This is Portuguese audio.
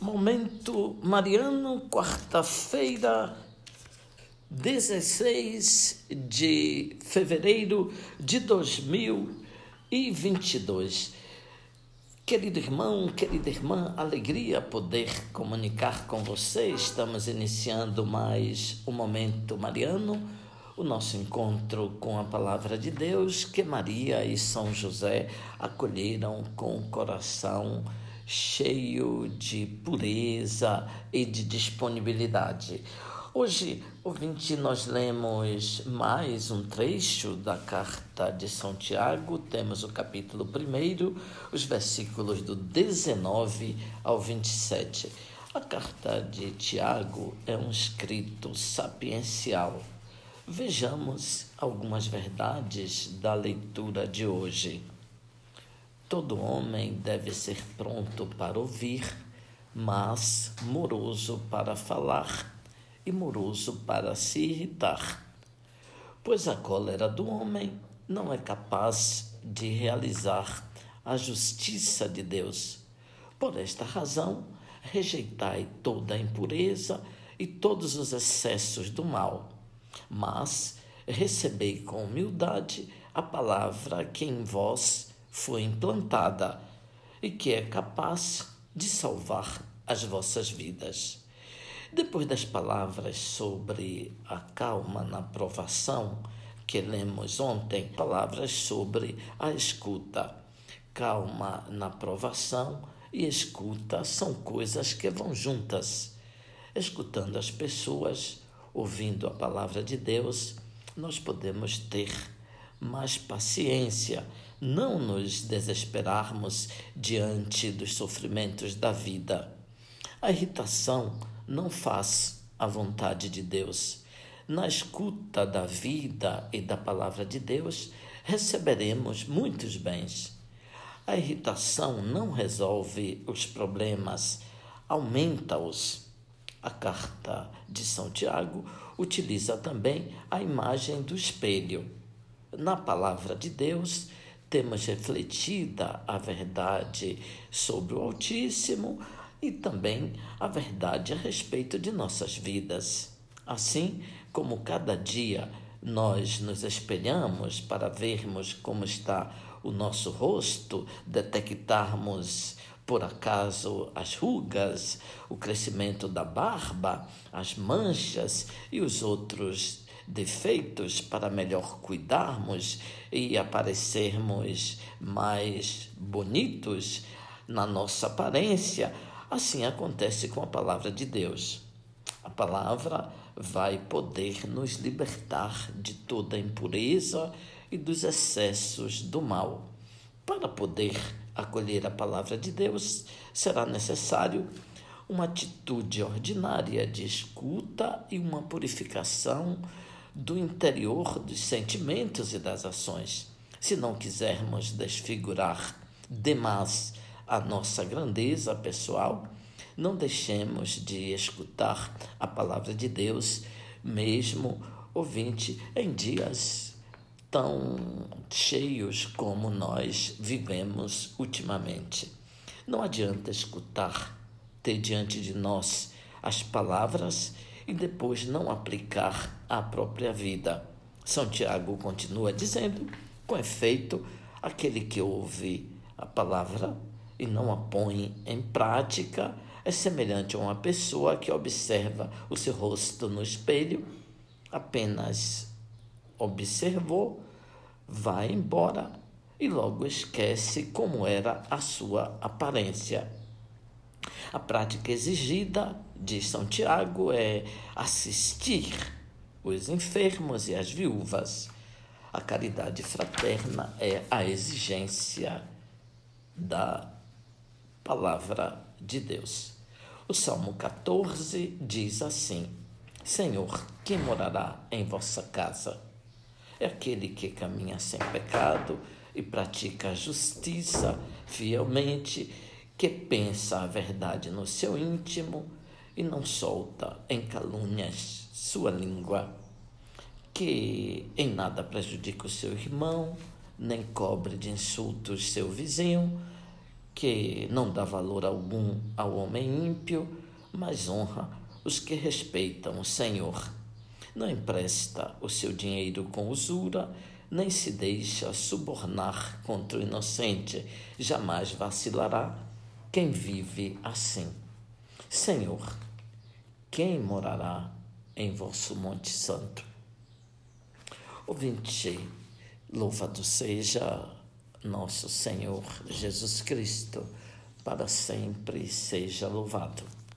Momento Mariano, quarta-feira, 16 de fevereiro de 2022. Querido irmão, querida irmã, alegria poder comunicar com você. Estamos iniciando mais um Momento Mariano, o nosso encontro com a Palavra de Deus que Maria e São José acolheram com o coração cheio de pureza e de disponibilidade. Hoje, ouvinte, nós lemos mais um trecho da carta de São Tiago, temos o capítulo 1, os versículos do 19 ao 27. A carta de Tiago é um escrito sapiencial. Vejamos algumas verdades da leitura de hoje. Todo homem deve ser pronto para ouvir, mas moroso para falar e moroso para se irritar. Pois a cólera do homem não é capaz de realizar a justiça de Deus. Por esta razão, rejeitai toda a impureza e todos os excessos do mal, mas recebei com humildade a palavra que em vós foi implantada e que é capaz de salvar as vossas vidas. Depois das palavras sobre a calma na provação que lemos ontem, palavras sobre a escuta. Calma na provação e escuta são coisas que vão juntas. Escutando as pessoas, ouvindo a palavra de Deus, nós podemos ter mais paciência não nos desesperarmos diante dos sofrimentos da vida. A irritação não faz a vontade de Deus. Na escuta da vida e da palavra de Deus, receberemos muitos bens. A irritação não resolve os problemas, aumenta-os. A carta de São Tiago utiliza também a imagem do espelho. Na palavra de Deus, temos refletida a verdade sobre o Altíssimo e também a verdade a respeito de nossas vidas. Assim como cada dia nós nos espelhamos para vermos como está o nosso rosto, detectarmos por acaso as rugas, o crescimento da barba, as manchas e os outros defeitos para melhor cuidarmos e aparecermos mais bonitos na nossa aparência. Assim acontece com a palavra de Deus. A palavra vai poder nos libertar de toda a impureza e dos excessos do mal. Para poder acolher a palavra de Deus, será necessário uma atitude ordinária de escuta e uma purificação do interior dos sentimentos e das ações. Se não quisermos desfigurar demais a nossa grandeza pessoal, não deixemos de escutar a palavra de Deus, mesmo ouvinte, em dias tão cheios como nós vivemos ultimamente. Não adianta escutar, ter diante de nós as palavras e depois não aplicar à própria vida. São Tiago continua dizendo: com efeito, aquele que ouve a palavra e não a põe em prática é semelhante a uma pessoa que observa o seu rosto no espelho, apenas observou, vai embora e logo esquece como era a sua aparência. A prática exigida, diz São Tiago, é assistir os enfermos e as viúvas. A caridade fraterna é a exigência da palavra de Deus. O Salmo 14 diz assim: Senhor, quem morará em vossa casa? É aquele que caminha sem pecado e pratica a justiça fielmente que pensa a verdade no seu íntimo e não solta em calúnias sua língua, que em nada prejudica o seu irmão, nem cobre de insultos seu vizinho, que não dá valor algum ao homem ímpio, mas honra os que respeitam o Senhor. Não empresta o seu dinheiro com usura, nem se deixa subornar contra o inocente. Jamais vacilará quem vive assim. Senhor, quem morará em vosso Monte Santo? Ouvinte, louvado seja nosso Senhor Jesus Cristo, para sempre seja louvado.